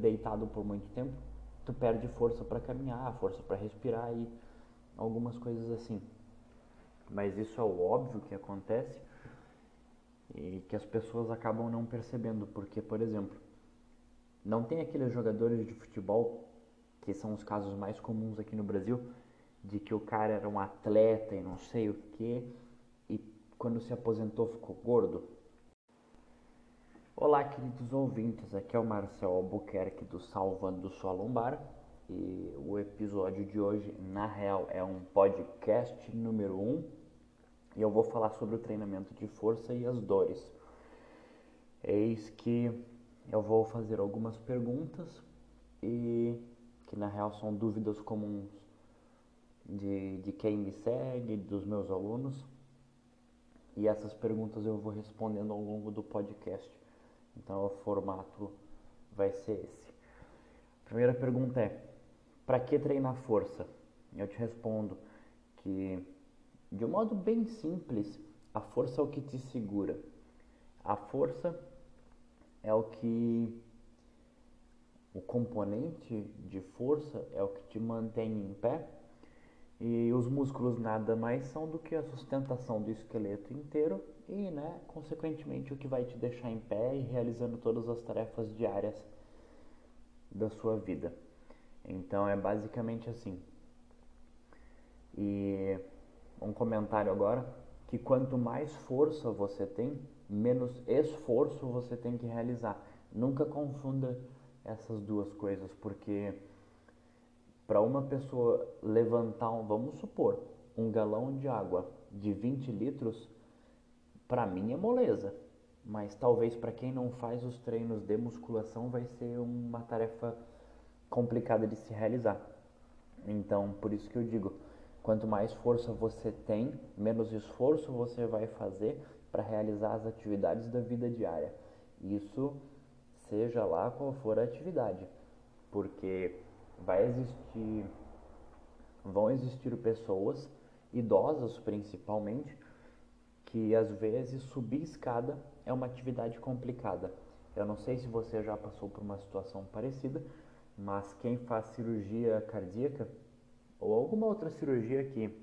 deitado por muito tempo, tu perde força para caminhar, força para respirar e algumas coisas assim. Mas isso é o óbvio que acontece e que as pessoas acabam não percebendo, porque, por exemplo, não tem aqueles jogadores de futebol que são os casos mais comuns aqui no Brasil, de que o cara era um atleta e não sei o que, e quando se aposentou ficou gordo. Olá, queridos ouvintes, aqui é o Marcel Albuquerque do Salvando Sua Lombar e o episódio de hoje, na real, é um podcast número 1 um, e eu vou falar sobre o treinamento de força e as dores. Eis que eu vou fazer algumas perguntas e que na real são dúvidas comuns de, de quem me segue, dos meus alunos. E essas perguntas eu vou respondendo ao longo do podcast. Então o formato vai ser esse. A primeira pergunta é: para que treinar força? Eu te respondo que de um modo bem simples, a força é o que te segura. A força é o que o componente de força é o que te mantém em pé e os músculos nada mais são do que a sustentação do esqueleto inteiro e, né, consequentemente, o que vai te deixar em pé e realizando todas as tarefas diárias da sua vida. Então é basicamente assim. E um comentário agora que quanto mais força você tem, menos esforço você tem que realizar. Nunca confunda essas duas coisas, porque para uma pessoa levantar, um, vamos supor, um galão de água de 20 litros, para mim é moleza. Mas talvez para quem não faz os treinos de musculação vai ser uma tarefa complicada de se realizar. Então, por isso que eu digo, quanto mais força você tem, menos esforço você vai fazer para realizar as atividades da vida diária. Isso seja lá qual for a atividade, porque vai existir vão existir pessoas idosas principalmente que às vezes subir escada é uma atividade complicada. Eu não sei se você já passou por uma situação parecida, mas quem faz cirurgia cardíaca ou alguma outra cirurgia que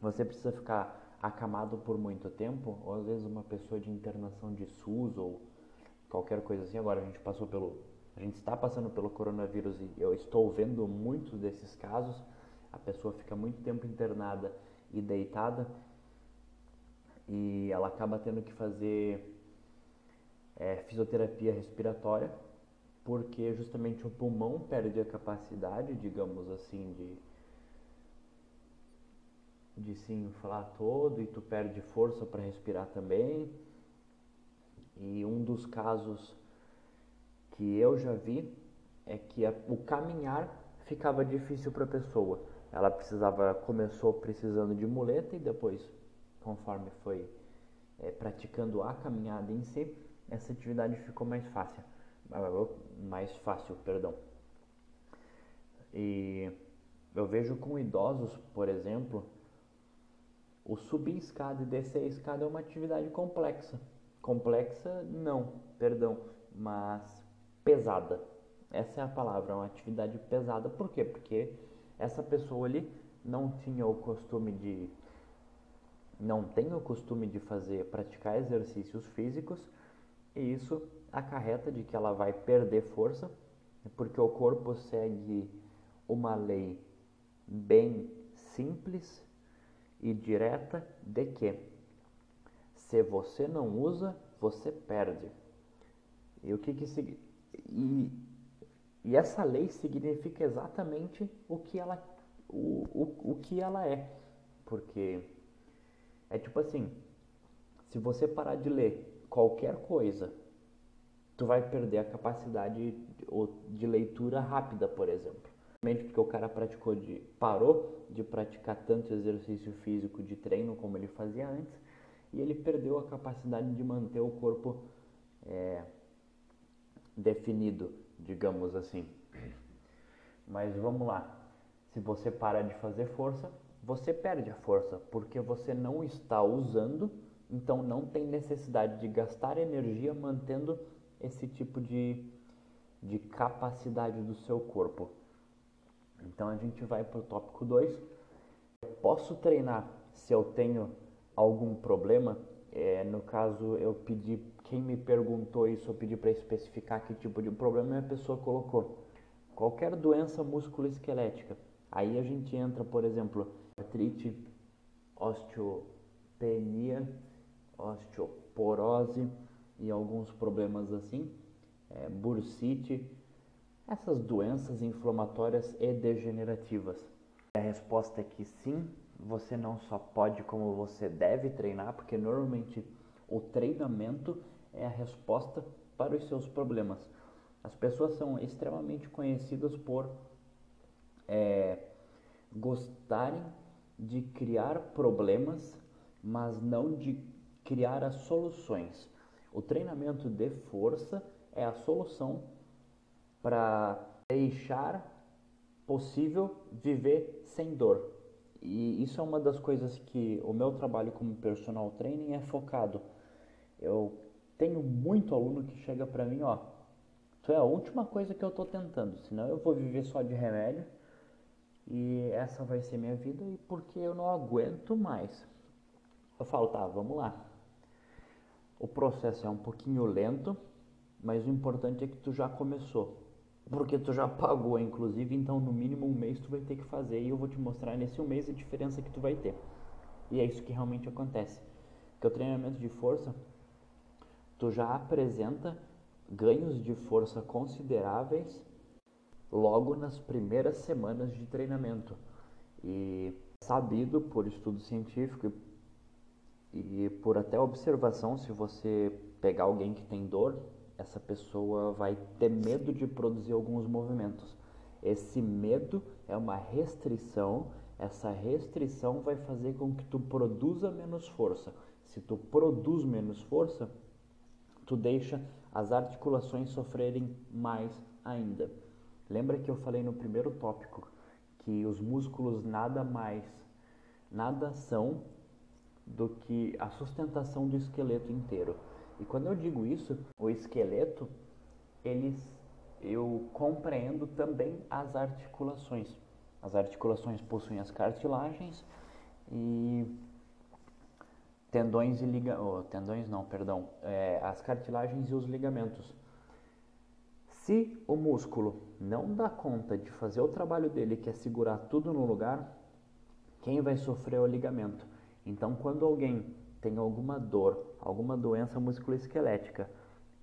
você precisa ficar acamado por muito tempo, ou às vezes uma pessoa de internação de SUS ou qualquer coisa assim. Agora a gente passou pelo, a gente está passando pelo coronavírus e eu estou vendo muitos desses casos. A pessoa fica muito tempo internada e deitada e ela acaba tendo que fazer é, fisioterapia respiratória porque justamente o pulmão perde a capacidade, digamos assim, de de se inflar todo e tu perde força para respirar também. E um dos casos que eu já vi é que a, o caminhar ficava difícil para a pessoa. Ela precisava, começou precisando de muleta e depois, conforme foi é, praticando a caminhada em si, essa atividade ficou mais fácil, mais fácil, perdão. E eu vejo com idosos, por exemplo, o subir escada e descer escada é uma atividade complexa. Complexa, não, perdão, mas pesada. Essa é a palavra, é uma atividade pesada. Por quê? Porque essa pessoa ali não tinha o costume de não tem o costume de fazer praticar exercícios físicos e isso acarreta de que ela vai perder força, porque o corpo segue uma lei bem simples e direta de que se você não usa, você perde. E o que que e, e essa lei significa exatamente o que ela o, o, o que ela é. Porque é tipo assim, se você parar de ler qualquer coisa, tu vai perder a capacidade de, leitura rápida, por exemplo porque o cara praticou de parou de praticar tanto exercício físico de treino como ele fazia antes e ele perdeu a capacidade de manter o corpo é, definido, digamos assim. Mas vamos lá. Se você para de fazer força, você perde a força, porque você não está usando, então não tem necessidade de gastar energia mantendo esse tipo de de capacidade do seu corpo. Então a gente vai para o tópico 2. Posso treinar se eu tenho algum problema? É, no caso, eu pedi, quem me perguntou isso, eu pedi para especificar que tipo de problema a pessoa colocou. Qualquer doença musculoesquelética. Aí a gente entra, por exemplo, artrite, osteopenia, osteoporose e alguns problemas assim, é, bursite, essas doenças inflamatórias e degenerativas. A resposta é que sim, você não só pode, como você deve treinar, porque normalmente o treinamento é a resposta para os seus problemas. As pessoas são extremamente conhecidas por é, gostarem de criar problemas, mas não de criar as soluções. O treinamento de força é a solução para deixar possível viver sem dor. E isso é uma das coisas que o meu trabalho como personal training é focado. Eu tenho muito aluno que chega para mim, ó, tu é a última coisa que eu estou tentando, senão eu vou viver só de remédio e essa vai ser minha vida e porque eu não aguento mais. Eu falo, tá, vamos lá. O processo é um pouquinho lento, mas o importante é que tu já começou porque tu já pagou, inclusive, então no mínimo um mês tu vai ter que fazer e eu vou te mostrar nesse um mês a diferença que tu vai ter. E é isso que realmente acontece. Que o treinamento de força, tu já apresenta ganhos de força consideráveis logo nas primeiras semanas de treinamento. E sabido por estudo científico e por até observação, se você pegar alguém que tem dor, essa pessoa vai ter medo de produzir alguns movimentos. Esse medo é uma restrição, essa restrição vai fazer com que tu produza menos força. Se tu produz menos força, tu deixa as articulações sofrerem mais ainda. Lembra que eu falei no primeiro tópico que os músculos nada mais, nada são do que a sustentação do esqueleto inteiro. E quando eu digo isso, o esqueleto, eles, eu compreendo também as articulações. As articulações possuem as cartilagens e tendões e ligamentos, oh, tendões não, perdão, é, as cartilagens e os ligamentos. Se o músculo não dá conta de fazer o trabalho dele, que é segurar tudo no lugar, quem vai sofrer é o ligamento. Então, quando alguém tem alguma dor, alguma doença musculoesquelética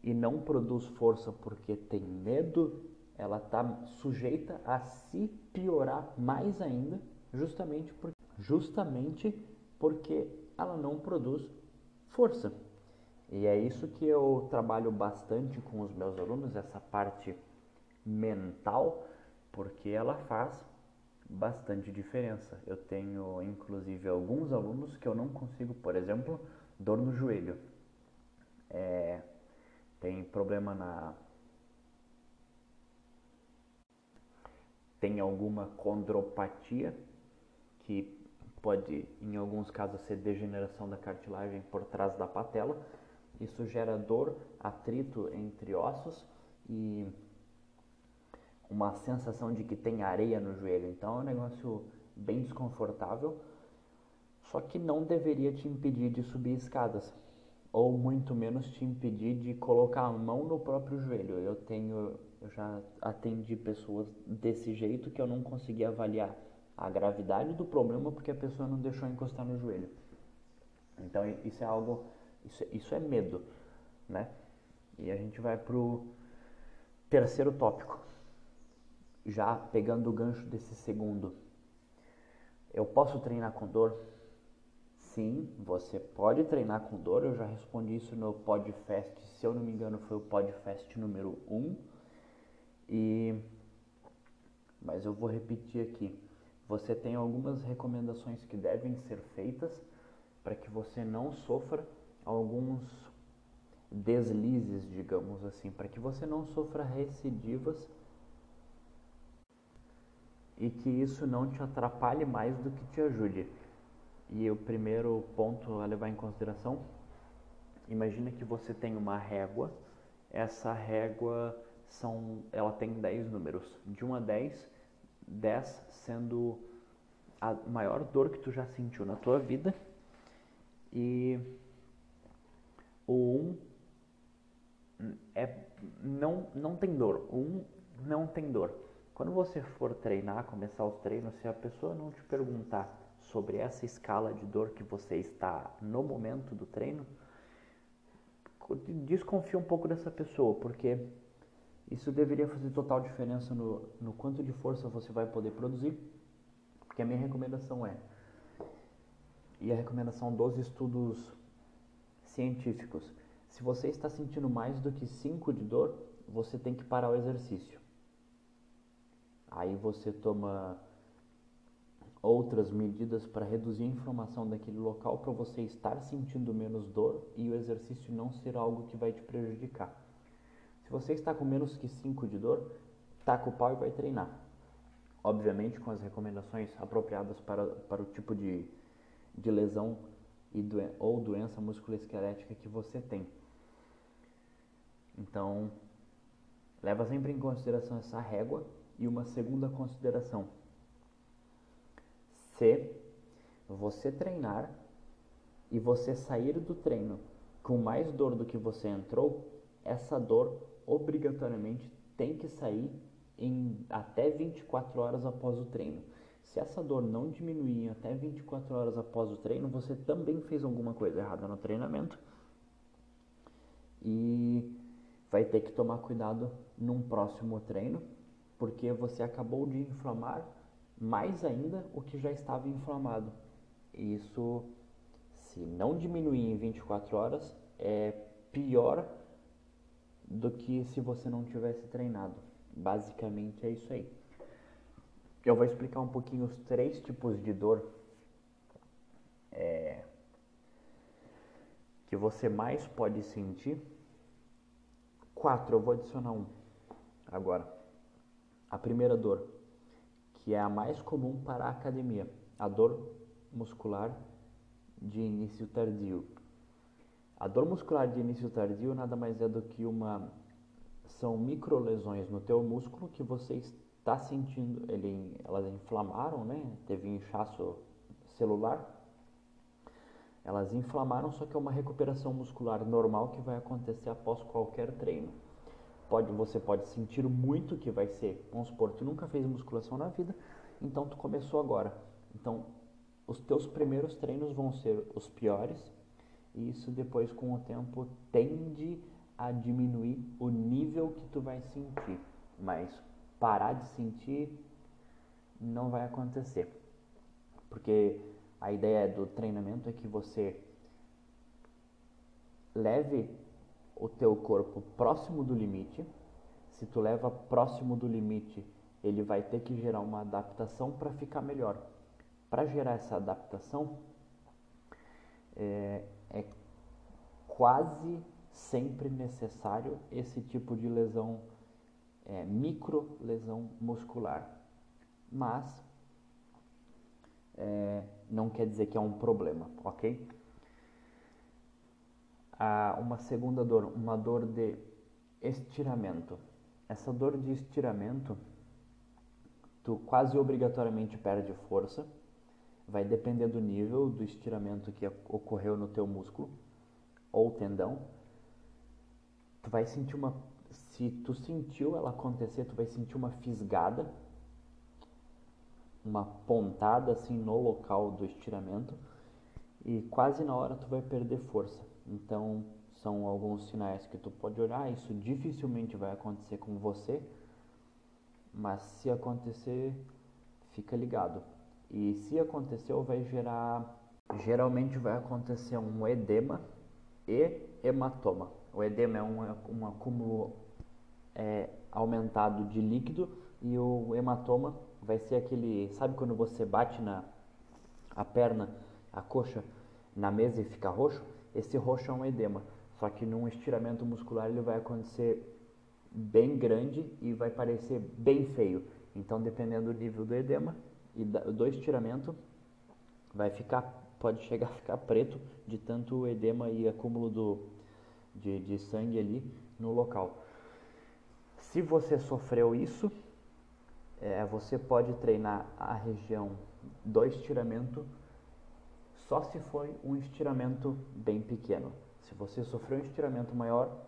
e não produz força porque tem medo, ela está sujeita a se piorar mais ainda, justamente, por, justamente porque ela não produz força. E é isso que eu trabalho bastante com os meus alunos, essa parte mental, porque ela faz bastante diferença. Eu tenho inclusive alguns alunos que eu não consigo, por exemplo, dor no joelho. É, tem problema na. Tem alguma condropatia, que pode, em alguns casos, ser degeneração da cartilagem por trás da patela. Isso gera dor, atrito entre ossos e uma sensação de que tem areia no joelho. Então é um negócio bem desconfortável, só que não deveria te impedir de subir escadas, ou muito menos te impedir de colocar a mão no próprio joelho. Eu tenho, eu já atendi pessoas desse jeito que eu não conseguia avaliar a gravidade do problema porque a pessoa não deixou encostar no joelho. Então isso é algo, isso, isso é medo, né? E a gente vai pro terceiro tópico, já pegando o gancho desse segundo, eu posso treinar com dor? Sim, você pode treinar com dor. Eu já respondi isso no Podfest, se eu não me engano, foi o Podfest número 1. E mas eu vou repetir aqui. Você tem algumas recomendações que devem ser feitas para que você não sofra alguns deslizes, digamos assim, para que você não sofra recidivas e que isso não te atrapalhe mais do que te ajude. E o primeiro ponto a levar em consideração, imagina que você tem uma régua, essa régua são, ela tem 10 números, de 1 a 10, 10 sendo a maior dor que tu já sentiu na tua vida e o 1 é, não, não tem dor, o 1 não tem dor. Quando você for treinar, começar os treinos, se a pessoa não te perguntar sobre essa escala de dor que você está no momento do treino, desconfia um pouco dessa pessoa, porque isso deveria fazer total diferença no, no quanto de força você vai poder produzir. Porque a minha recomendação é, e a recomendação dos estudos científicos, se você está sentindo mais do que 5 de dor, você tem que parar o exercício. Aí você toma outras medidas para reduzir a inflamação daquele local para você estar sentindo menos dor e o exercício não ser algo que vai te prejudicar. Se você está com menos que 5 de dor, taca o pau e vai treinar. Obviamente com as recomendações apropriadas para, para o tipo de, de lesão e doen ou doença musculoesquelética que você tem. Então, leva sempre em consideração essa régua e uma segunda consideração. Se você treinar e você sair do treino com mais dor do que você entrou, essa dor obrigatoriamente tem que sair em até 24 horas após o treino. Se essa dor não diminuir até 24 horas após o treino, você também fez alguma coisa errada no treinamento e vai ter que tomar cuidado num próximo treino, porque você acabou de inflamar mais ainda o que já estava inflamado. E isso, se não diminuir em 24 horas, é pior do que se você não tivesse treinado. Basicamente é isso aí. Eu vou explicar um pouquinho os três tipos de dor é, que você mais pode sentir. Quatro, eu vou adicionar um agora. A primeira dor, que é a mais comum para a academia, a dor muscular de início tardio. A dor muscular de início tardio nada mais é do que uma são microlesões no teu músculo que você está sentindo, ele, elas inflamaram, né? Teve inchaço celular. Elas inflamaram, só que é uma recuperação muscular normal que vai acontecer após qualquer treino. Pode, você pode sentir muito que vai ser, vamos supor, tu nunca fez musculação na vida, então tu começou agora. Então, os teus primeiros treinos vão ser os piores, e isso depois com o tempo tende a diminuir o nível que tu vai sentir, mas parar de sentir não vai acontecer. Porque a ideia do treinamento é que você leve o teu corpo próximo do limite. Se tu leva próximo do limite, ele vai ter que gerar uma adaptação para ficar melhor. Para gerar essa adaptação, é, é quase sempre necessário esse tipo de lesão, é, micro lesão muscular. Mas é, não quer dizer que é um problema, ok? Ah, uma segunda dor, uma dor de estiramento. Essa dor de estiramento, tu quase obrigatoriamente perde força, vai depender do nível do estiramento que ocorreu no teu músculo ou tendão, tu vai sentir uma. Se tu sentiu ela acontecer, tu vai sentir uma fisgada, uma pontada assim no local do estiramento e quase na hora tu vai perder força. Então são alguns sinais que tu pode olhar. Isso dificilmente vai acontecer com você, mas se acontecer, fica ligado. E se aconteceu, vai gerar. Geralmente vai acontecer um edema e hematoma. O edema é um, um acúmulo é, aumentado de líquido e o hematoma vai ser aquele, sabe quando você bate na a perna, a coxa na mesa e fica roxo? Esse roxo é um edema, só que num estiramento muscular ele vai acontecer bem grande e vai parecer bem feio. Então, dependendo do nível do edema e do estiramento, vai ficar pode chegar a ficar preto de tanto edema e acúmulo do, de, de sangue ali no local. Se você sofreu isso, é, você pode treinar a região do estiramento só se foi um estiramento bem pequeno. Se você sofreu um estiramento maior,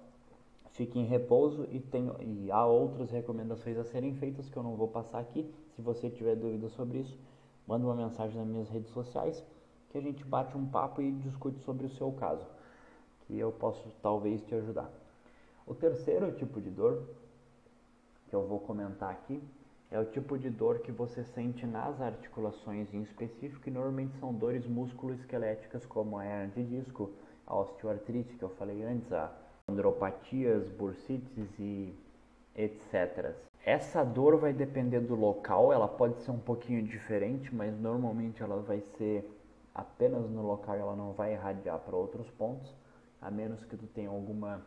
fique em repouso e, tem, e há outras recomendações a serem feitas que eu não vou passar aqui. Se você tiver dúvidas sobre isso, manda uma mensagem nas minhas redes sociais que a gente bate um papo e discute sobre o seu caso, que eu posso talvez te ajudar. O terceiro tipo de dor que eu vou comentar aqui é o tipo de dor que você sente nas articulações em específico e normalmente são dores musculoesqueléticas como a hernia de disco, a osteoartrite que eu falei antes, a andropatias, bursites e etc. Essa dor vai depender do local, ela pode ser um pouquinho diferente, mas normalmente ela vai ser apenas no local, ela não vai irradiar para outros pontos, a menos que tu tenha alguma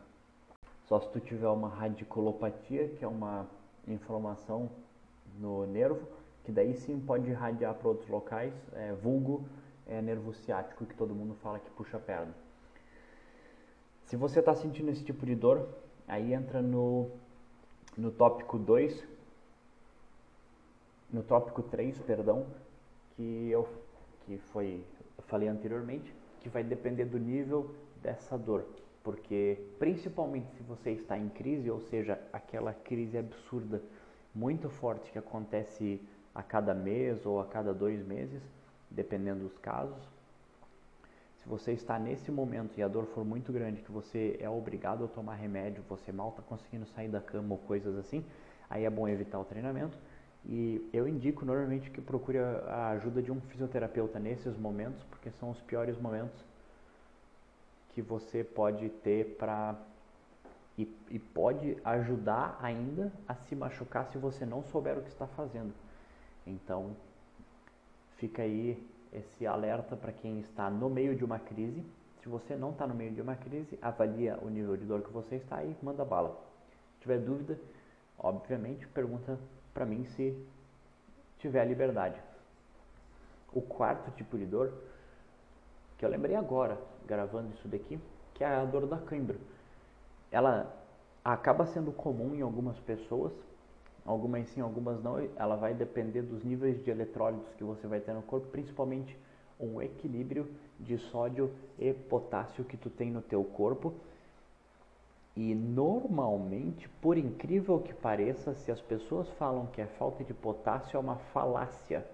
só se tu tiver uma radiculopatia, que é uma inflamação no nervo, que daí sim pode irradiar para outros locais, é, vulgo é nervo ciático, que todo mundo fala que puxa a perna. Se você está sentindo esse tipo de dor, aí entra no, no tópico 2, no tópico 3, perdão, que eu que foi eu falei anteriormente, que vai depender do nível dessa dor, porque principalmente se você está em crise, ou seja, aquela crise absurda muito forte que acontece a cada mês ou a cada dois meses, dependendo dos casos. Se você está nesse momento e a dor for muito grande, que você é obrigado a tomar remédio, você mal está conseguindo sair da cama ou coisas assim, aí é bom evitar o treinamento. E eu indico normalmente que procure a ajuda de um fisioterapeuta nesses momentos, porque são os piores momentos que você pode ter para e, e pode ajudar ainda a se machucar se você não souber o que está fazendo. Então, fica aí esse alerta para quem está no meio de uma crise. Se você não está no meio de uma crise, avalia o nível de dor que você está e manda bala. Se tiver dúvida, obviamente, pergunta para mim se tiver liberdade. O quarto tipo de dor, que eu lembrei agora, gravando isso daqui, que é a dor da cãibra ela acaba sendo comum em algumas pessoas, algumas sim, algumas não. Ela vai depender dos níveis de eletrólitos que você vai ter no corpo, principalmente um equilíbrio de sódio e potássio que tu tem no teu corpo. E normalmente, por incrível que pareça, se as pessoas falam que é falta de potássio, é uma falácia.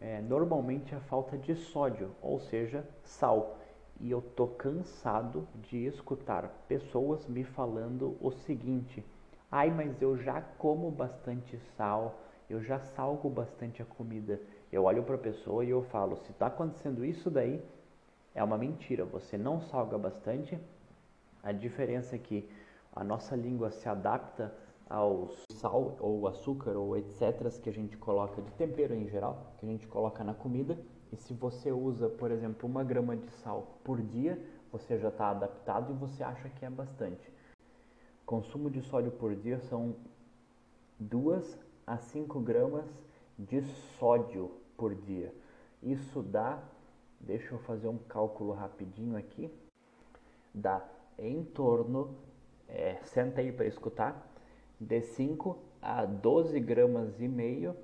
É, normalmente é falta de sódio, ou seja, sal e eu tô cansado de escutar pessoas me falando o seguinte: "Ai, mas eu já como bastante sal, eu já salgo bastante a comida". Eu olho para a pessoa e eu falo: "Se está acontecendo isso daí, é uma mentira. Você não salga bastante. A diferença é que a nossa língua se adapta ao sal ou açúcar ou etc que a gente coloca de tempero em geral, que a gente coloca na comida e se você usa, por exemplo, uma grama de sal por dia, você já está adaptado e você acha que é bastante. Consumo de sódio por dia são 2 a 5 gramas de sódio por dia. Isso dá, deixa eu fazer um cálculo rapidinho aqui, dá em torno, é, senta aí para escutar, de 5 a 12 gramas e meio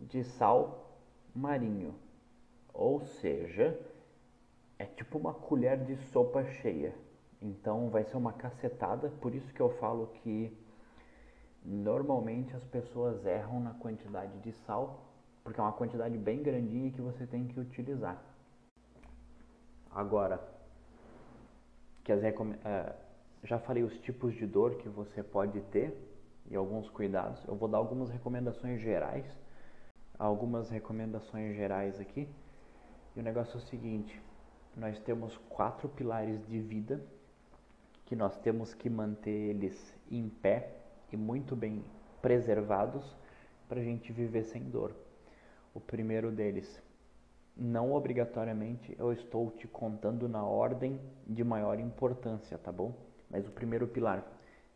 de sal marinho. Ou seja, é tipo uma colher de sopa cheia. Então vai ser uma cacetada, por isso que eu falo que normalmente as pessoas erram na quantidade de sal, porque é uma quantidade bem grandinha que você tem que utilizar. Agora, é, já falei os tipos de dor que você pode ter e alguns cuidados. Eu vou dar algumas recomendações gerais, algumas recomendações gerais aqui e o negócio é o seguinte: nós temos quatro pilares de vida que nós temos que manter eles em pé e muito bem preservados para a gente viver sem dor. O primeiro deles, não obrigatoriamente eu estou te contando na ordem de maior importância, tá bom? Mas o primeiro pilar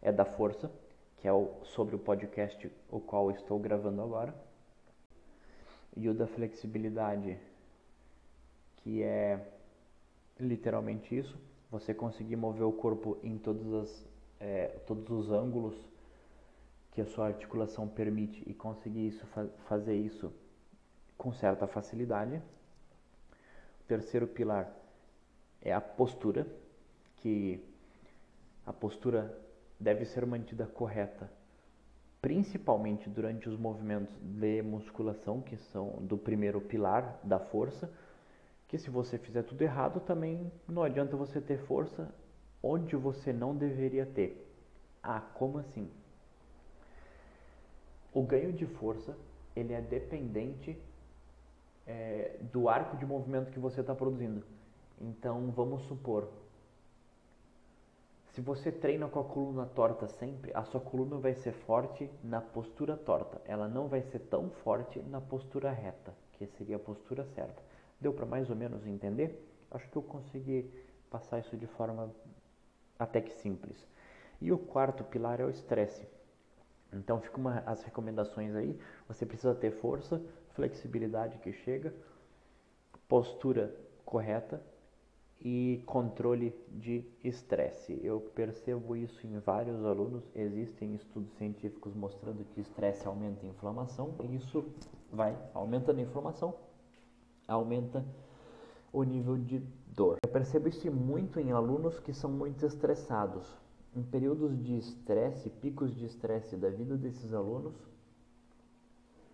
é da força, que é o, sobre o podcast o qual estou gravando agora. E o da flexibilidade que é literalmente isso, você conseguir mover o corpo em todas as, é, todos os ângulos que a sua articulação permite e conseguir isso, fazer isso com certa facilidade. O terceiro pilar é a postura, que a postura deve ser mantida correta, principalmente durante os movimentos de musculação, que são do primeiro pilar da força, que se você fizer tudo errado, também não adianta você ter força onde você não deveria ter. Ah, como assim? O ganho de força ele é dependente é, do arco de movimento que você está produzindo. Então, vamos supor, se você treina com a coluna torta sempre, a sua coluna vai ser forte na postura torta. Ela não vai ser tão forte na postura reta, que seria a postura certa. Deu para mais ou menos entender? Acho que eu consegui passar isso de forma até que simples. E o quarto pilar é o estresse. Então, ficam as recomendações aí. Você precisa ter força, flexibilidade que chega, postura correta e controle de estresse. Eu percebo isso em vários alunos. Existem estudos científicos mostrando que estresse aumenta a inflamação e isso vai aumentando a inflamação, aumenta o nível de dor. Eu percebo isso muito em alunos que são muito estressados. Em períodos de estresse, picos de estresse da vida desses alunos,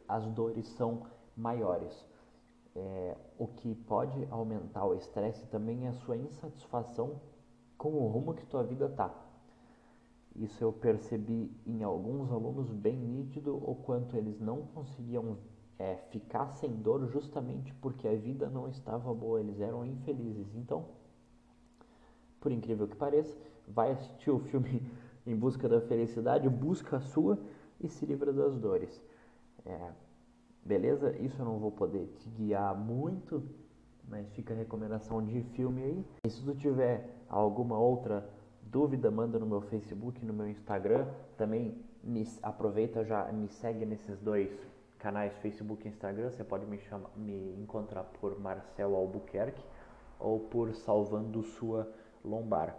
as dores são maiores. É, o que pode aumentar o estresse também é a sua insatisfação com o rumo que tua vida está. Isso eu percebi em alguns alunos bem nítido o quanto eles não conseguiam é, ficar sem dor justamente porque a vida não estava boa, eles eram infelizes. Então, por incrível que pareça, vai assistir o filme Em Busca da Felicidade, busca a sua e se livra das dores. É, Beleza? Isso eu não vou poder te guiar muito, mas fica a recomendação de filme aí. E se tu tiver alguma outra dúvida, manda no meu Facebook, no meu Instagram. Também me, aproveita já, me segue nesses dois canais, Facebook e Instagram. Você pode me, chamar, me encontrar por Marcel Albuquerque ou por Salvando Sua Lombar.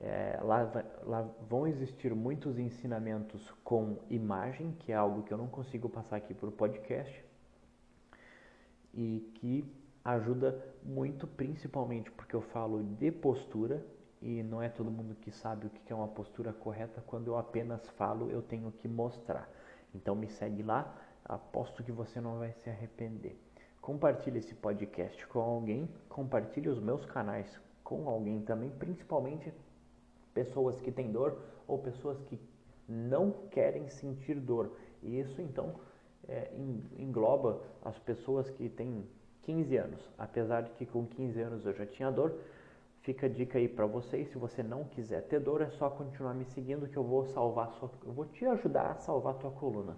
É, lá, lá, vão existir muitos ensinamentos com imagem, que é algo que eu não consigo passar aqui por podcast, e que ajuda muito, principalmente porque eu falo de postura e não é todo mundo que sabe o que é uma postura correta. Quando eu apenas falo, eu tenho que mostrar. Então me segue lá, aposto que você não vai se arrepender. Compartilhe esse podcast com alguém, compartilhe os meus canais com alguém também, principalmente pessoas que têm dor ou pessoas que não querem sentir dor. E isso então é, engloba as pessoas que têm 15 anos. Apesar de que com 15 anos eu já tinha dor, fica a dica aí para vocês. Se você não quiser ter dor, é só continuar me seguindo que eu vou salvar sua, eu vou te ajudar a salvar a tua coluna.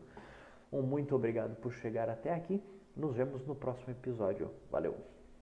Um muito obrigado por chegar até aqui. Nos vemos no próximo episódio. Valeu!